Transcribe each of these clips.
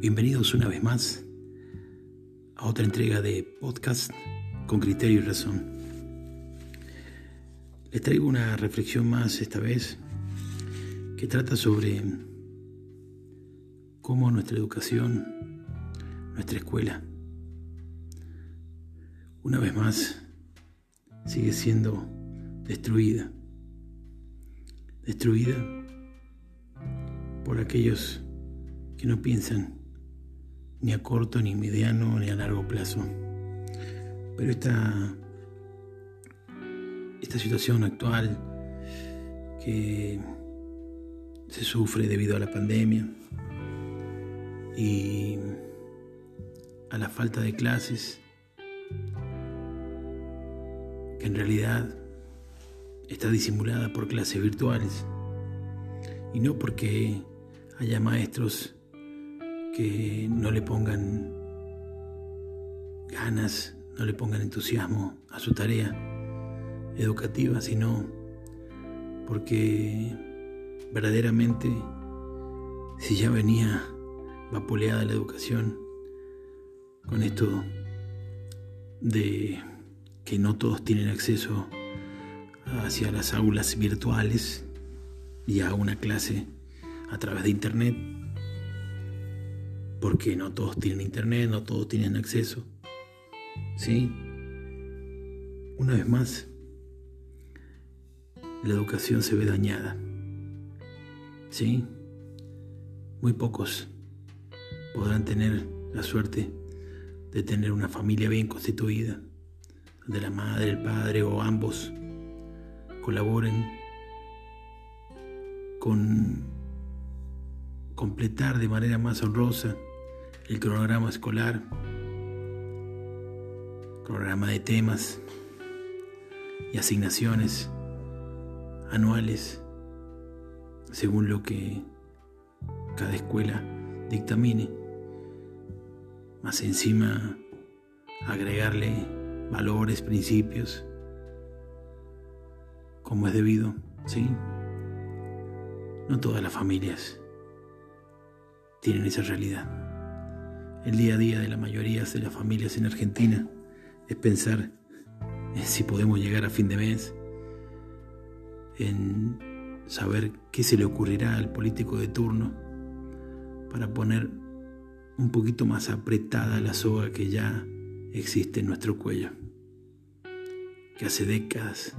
Bienvenidos una vez más a otra entrega de podcast con criterio y razón. Les traigo una reflexión más esta vez que trata sobre cómo nuestra educación, nuestra escuela, una vez más sigue siendo destruida. Destruida por aquellos que no piensan ni a corto, ni mediano, ni a largo plazo. Pero esta, esta situación actual que se sufre debido a la pandemia y a la falta de clases, que en realidad está disimulada por clases virtuales, y no porque haya maestros que no le pongan ganas, no le pongan entusiasmo a su tarea educativa, sino porque verdaderamente si ya venía vapuleada la educación con esto de que no todos tienen acceso hacia las aulas virtuales y a una clase a través de internet, porque no todos tienen internet, no todos tienen acceso. ¿Sí? Una vez más, la educación se ve dañada. ¿Sí? Muy pocos podrán tener la suerte de tener una familia bien constituida, donde la madre, el padre o ambos colaboren con completar de manera más honrosa el cronograma escolar, cronograma de temas y asignaciones anuales según lo que cada escuela dictamine, más encima agregarle valores, principios, como es debido, ¿sí? No todas las familias tienen esa realidad. El día a día de la mayoría de las familias en Argentina es pensar en si podemos llegar a fin de mes, en saber qué se le ocurrirá al político de turno para poner un poquito más apretada la soga que ya existe en nuestro cuello, que hace décadas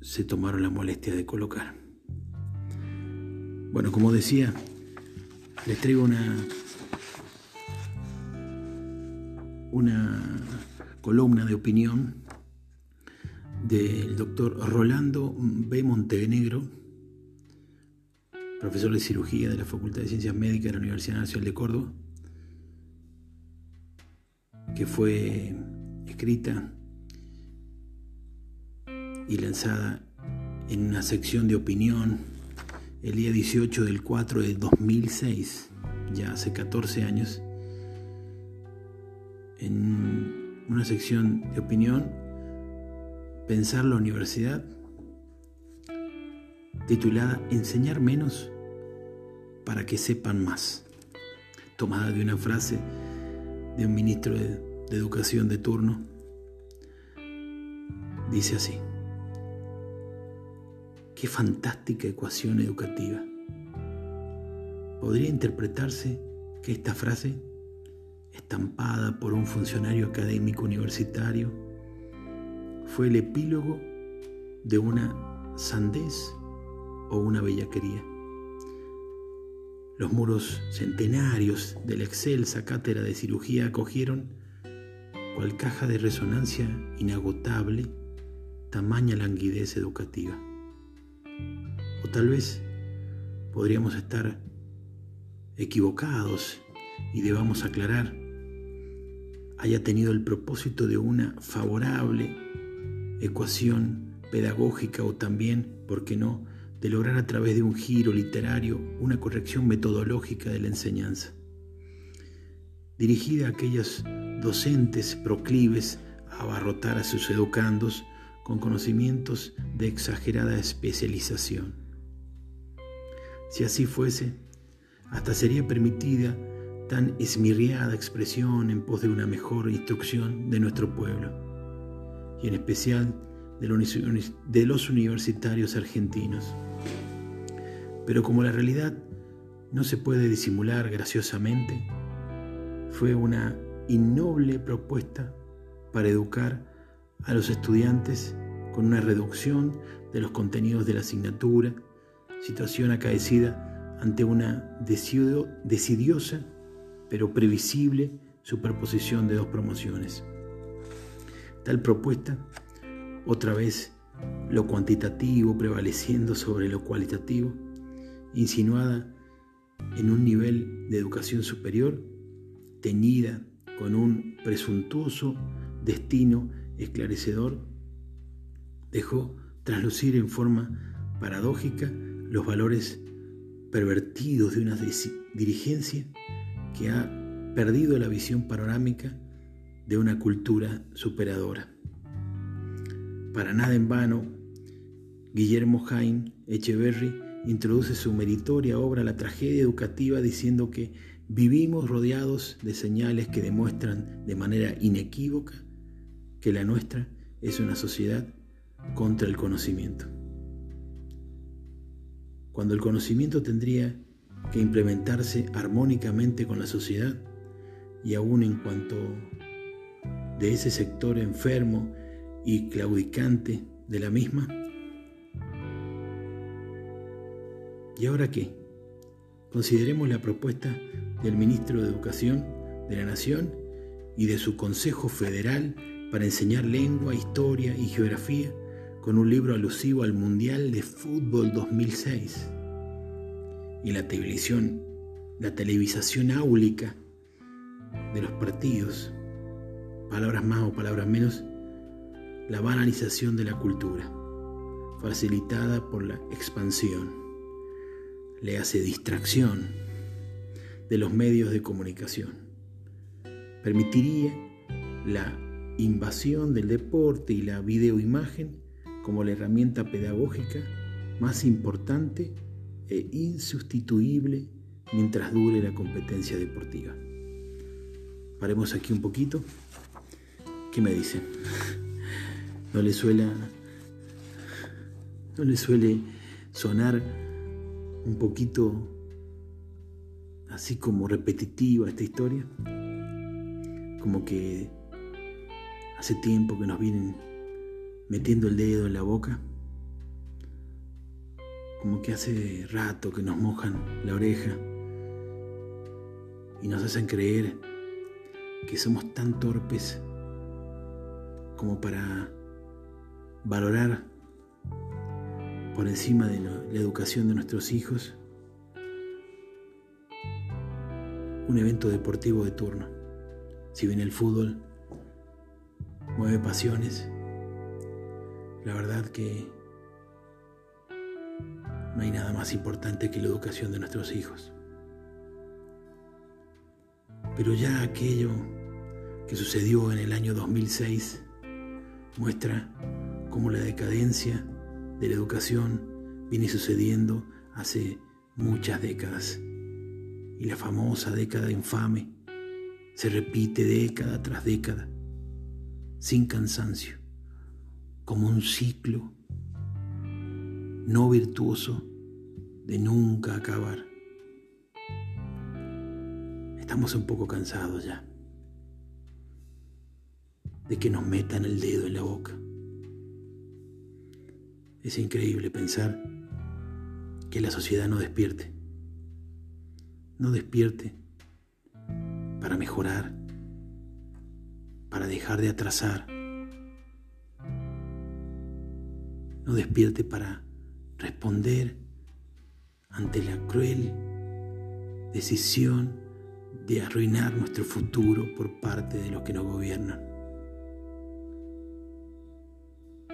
se tomaron la molestia de colocar. Bueno, como decía, les traigo una, una columna de opinión del doctor Rolando B. Montenegro, profesor de cirugía de la Facultad de Ciencias Médicas de la Universidad Nacional de Córdoba, que fue escrita y lanzada en una sección de opinión el día 18 del 4 de 2006, ya hace 14 años, en una sección de opinión, Pensar la universidad, titulada Enseñar menos para que sepan más, tomada de una frase de un ministro de, de Educación de turno. Dice así. Qué fantástica ecuación educativa. Podría interpretarse que esta frase, estampada por un funcionario académico universitario, fue el epílogo de una sandez o una bellaquería. Los muros centenarios de la excelsa cátedra de cirugía acogieron, cual caja de resonancia inagotable, tamaña languidez educativa. O tal vez podríamos estar equivocados y debamos aclarar, haya tenido el propósito de una favorable ecuación pedagógica o también, ¿por qué no?, de lograr a través de un giro literario una corrección metodológica de la enseñanza, dirigida a aquellos docentes proclives a abarrotar a sus educandos con conocimientos de exagerada especialización. Si así fuese, hasta sería permitida tan esmirriada expresión en pos de una mejor instrucción de nuestro pueblo, y en especial de los universitarios argentinos. Pero como la realidad no se puede disimular graciosamente, fue una innoble propuesta para educar a los estudiantes con una reducción de los contenidos de la asignatura, situación acaecida ante una decidiosa pero previsible superposición de dos promociones. Tal propuesta, otra vez lo cuantitativo prevaleciendo sobre lo cualitativo, insinuada en un nivel de educación superior, teñida con un presuntuoso destino esclarecedor, dejó traslucir en forma paradójica los valores pervertidos de una dirigencia que ha perdido la visión panorámica de una cultura superadora. Para nada en vano, Guillermo Jaime Echeverry introduce su meritoria obra La tragedia educativa diciendo que vivimos rodeados de señales que demuestran de manera inequívoca que la nuestra es una sociedad contra el conocimiento. Cuando el conocimiento tendría que implementarse armónicamente con la sociedad y aún en cuanto de ese sector enfermo y claudicante de la misma. ¿Y ahora qué? Consideremos la propuesta del ministro de Educación de la Nación y de su Consejo Federal para enseñar lengua, historia y geografía con un libro alusivo al Mundial de Fútbol 2006 y la televisión, la televisación áulica de los partidos, palabras más o palabras menos, la banalización de la cultura, facilitada por la expansión, le hace distracción de los medios de comunicación. Permitiría la invasión del deporte y la videoimagen como la herramienta pedagógica más importante e insustituible mientras dure la competencia deportiva. Paremos aquí un poquito. ¿Qué me dicen? ¿No le suele, no le suele sonar un poquito así como repetitiva esta historia? Como que hace tiempo que nos vienen metiendo el dedo en la boca como que hace rato que nos mojan la oreja y nos hacen creer que somos tan torpes como para valorar por encima de la educación de nuestros hijos un evento deportivo de turno. Si bien el fútbol mueve pasiones, la verdad que no hay nada más importante que la educación de nuestros hijos. Pero ya aquello que sucedió en el año 2006 muestra cómo la decadencia de la educación viene sucediendo hace muchas décadas. Y la famosa década infame se repite década tras década, sin cansancio, como un ciclo no virtuoso de nunca acabar. Estamos un poco cansados ya de que nos metan el dedo en la boca. Es increíble pensar que la sociedad no despierte. No despierte para mejorar, para dejar de atrasar. No despierte para responder ante la cruel decisión de arruinar nuestro futuro por parte de los que nos gobiernan.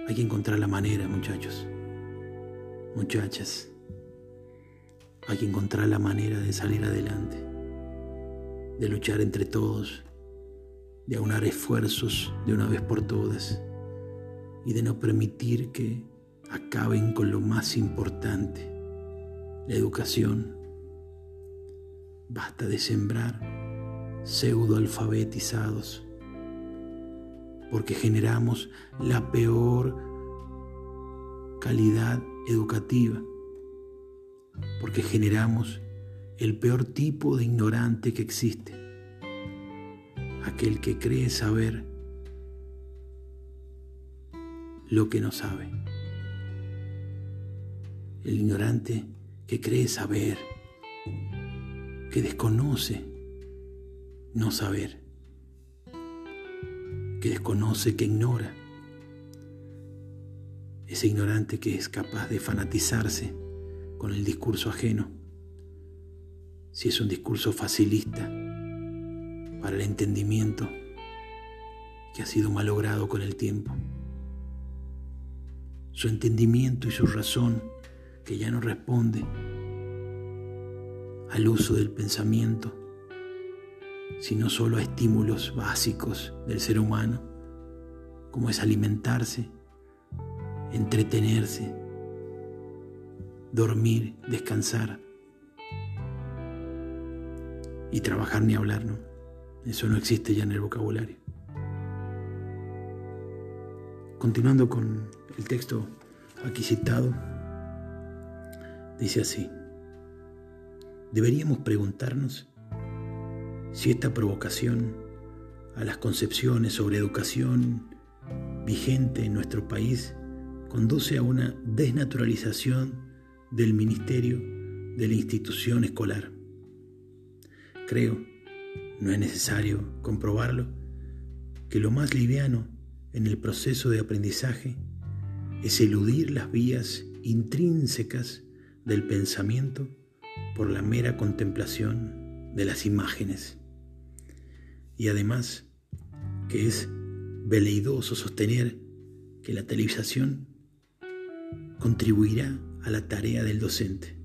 Hay que encontrar la manera, muchachos, muchachas. Hay que encontrar la manera de salir adelante, de luchar entre todos, de aunar esfuerzos de una vez por todas y de no permitir que acaben con lo más importante, la educación, Basta de sembrar pseudoalfabetizados, porque generamos la peor calidad educativa, porque generamos el peor tipo de ignorante que existe, aquel que cree saber lo que no sabe, el ignorante que cree saber, que desconoce no saber, que desconoce, que ignora, ese ignorante que es capaz de fanatizarse con el discurso ajeno, si es un discurso facilista para el entendimiento que ha sido malogrado con el tiempo. Su entendimiento y su razón que ya no responde al uso del pensamiento, sino solo a estímulos básicos del ser humano, como es alimentarse, entretenerse, dormir, descansar y trabajar ni hablar, ¿no? Eso no existe ya en el vocabulario. Continuando con el texto aquí citado, dice así, deberíamos preguntarnos si esta provocación a las concepciones sobre educación vigente en nuestro país conduce a una desnaturalización del ministerio de la institución escolar. Creo, no es necesario comprobarlo, que lo más liviano en el proceso de aprendizaje es eludir las vías intrínsecas del pensamiento por la mera contemplación de las imágenes. Y además, que es veleidoso sostener que la televisación contribuirá a la tarea del docente,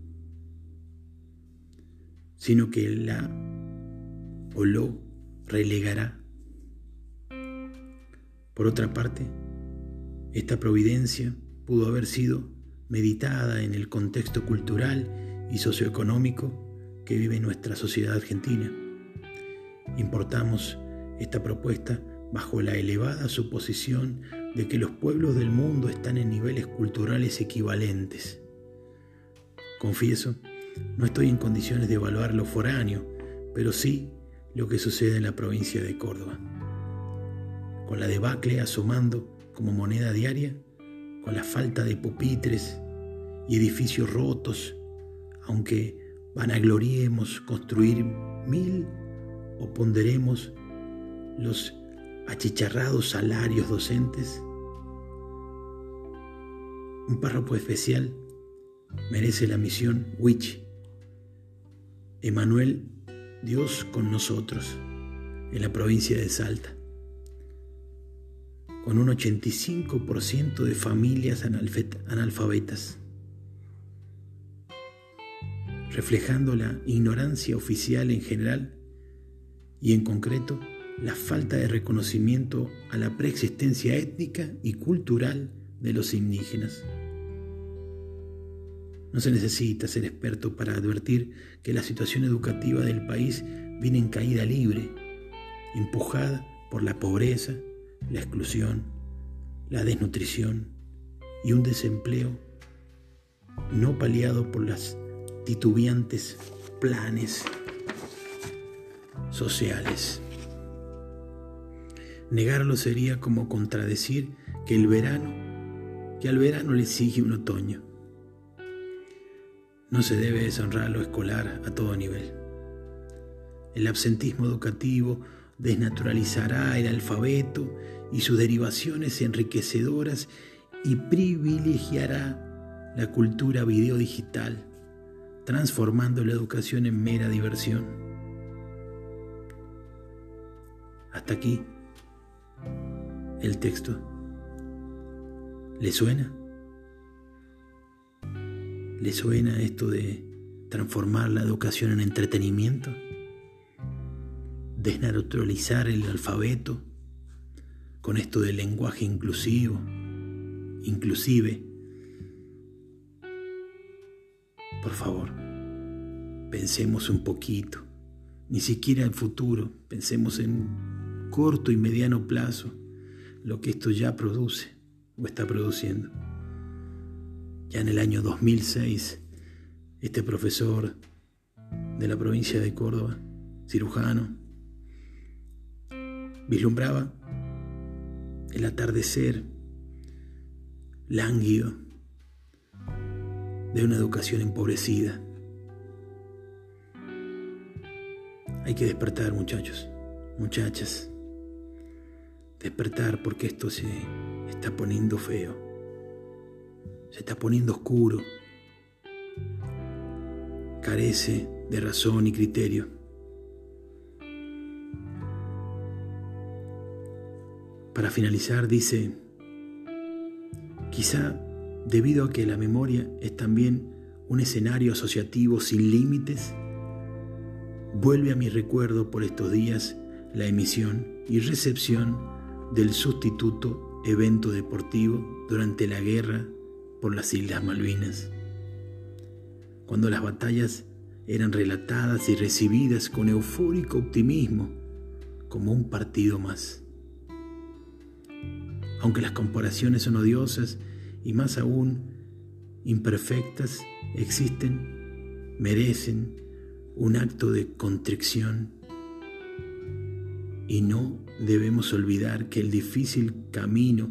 sino que la o lo relegará. Por otra parte, esta providencia pudo haber sido meditada en el contexto cultural y socioeconómico que vive nuestra sociedad argentina. Importamos esta propuesta bajo la elevada suposición de que los pueblos del mundo están en niveles culturales equivalentes. Confieso, no estoy en condiciones de evaluar lo foráneo, pero sí lo que sucede en la provincia de Córdoba. Con la debacle asomando como moneda diaria, con la falta de pupitres y edificios rotos, aunque vanagloriemos construir mil o ponderemos los achicharrados salarios docentes, un párrafo especial merece la misión Witch. Emanuel, Dios con nosotros, en la provincia de Salta, con un 85% de familias analfabetas, reflejando la ignorancia oficial en general y en concreto la falta de reconocimiento a la preexistencia étnica y cultural de los indígenas. No se necesita ser experto para advertir que la situación educativa del país viene en caída libre, empujada por la pobreza, la exclusión, la desnutrición y un desempleo no paliado por las titubeantes planes sociales. Negarlo sería como contradecir que el verano, que al verano le sigue un otoño. No se debe deshonrar lo escolar a todo nivel. El absentismo educativo desnaturalizará el alfabeto y sus derivaciones enriquecedoras y privilegiará la cultura video digital, transformando la educación en mera diversión. Hasta aquí el texto. ¿Le suena? ¿Le suena esto de transformar la educación en entretenimiento? Desnaturalizar el alfabeto con esto del lenguaje inclusivo, inclusive. Por favor, pensemos un poquito. ni siquiera el futuro, pensemos en corto y mediano plazo, lo que esto ya produce o está produciendo. Ya en el año 2006, este profesor de la provincia de Córdoba, cirujano, vislumbraba el atardecer lánguido de una educación empobrecida. Hay que despertar, muchachos, muchachas. Despertar porque esto se está poniendo feo. Se está poniendo oscuro. Carece de razón y criterio. Para finalizar, dice, quizá debido a que la memoria es también un escenario asociativo sin límites, vuelve a mi recuerdo por estos días la emisión y recepción del sustituto evento deportivo durante la guerra por las Islas Malvinas, cuando las batallas eran relatadas y recibidas con eufórico optimismo como un partido más. Aunque las comparaciones son odiosas y más aún imperfectas, existen, merecen un acto de contrición y no debemos olvidar que el difícil camino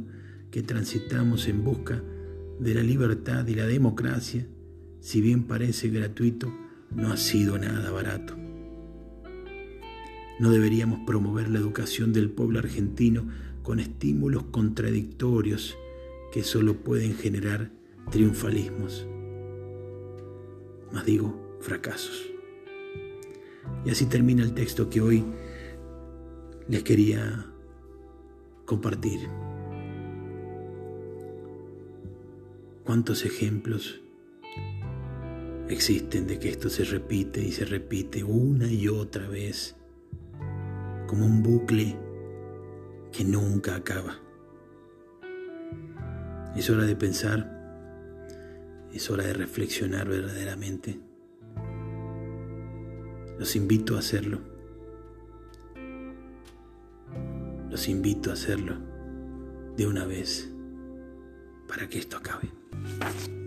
que transitamos en busca de la libertad y la democracia, si bien parece gratuito, no ha sido nada barato. No deberíamos promover la educación del pueblo argentino con estímulos contradictorios que solo pueden generar triunfalismos, más digo, fracasos. Y así termina el texto que hoy les quería compartir. ¿Cuántos ejemplos existen de que esto se repite y se repite una y otra vez como un bucle que nunca acaba? Es hora de pensar, es hora de reflexionar verdaderamente. Los invito a hacerlo. Los invito a hacerlo de una vez para que esto acabe. Bye.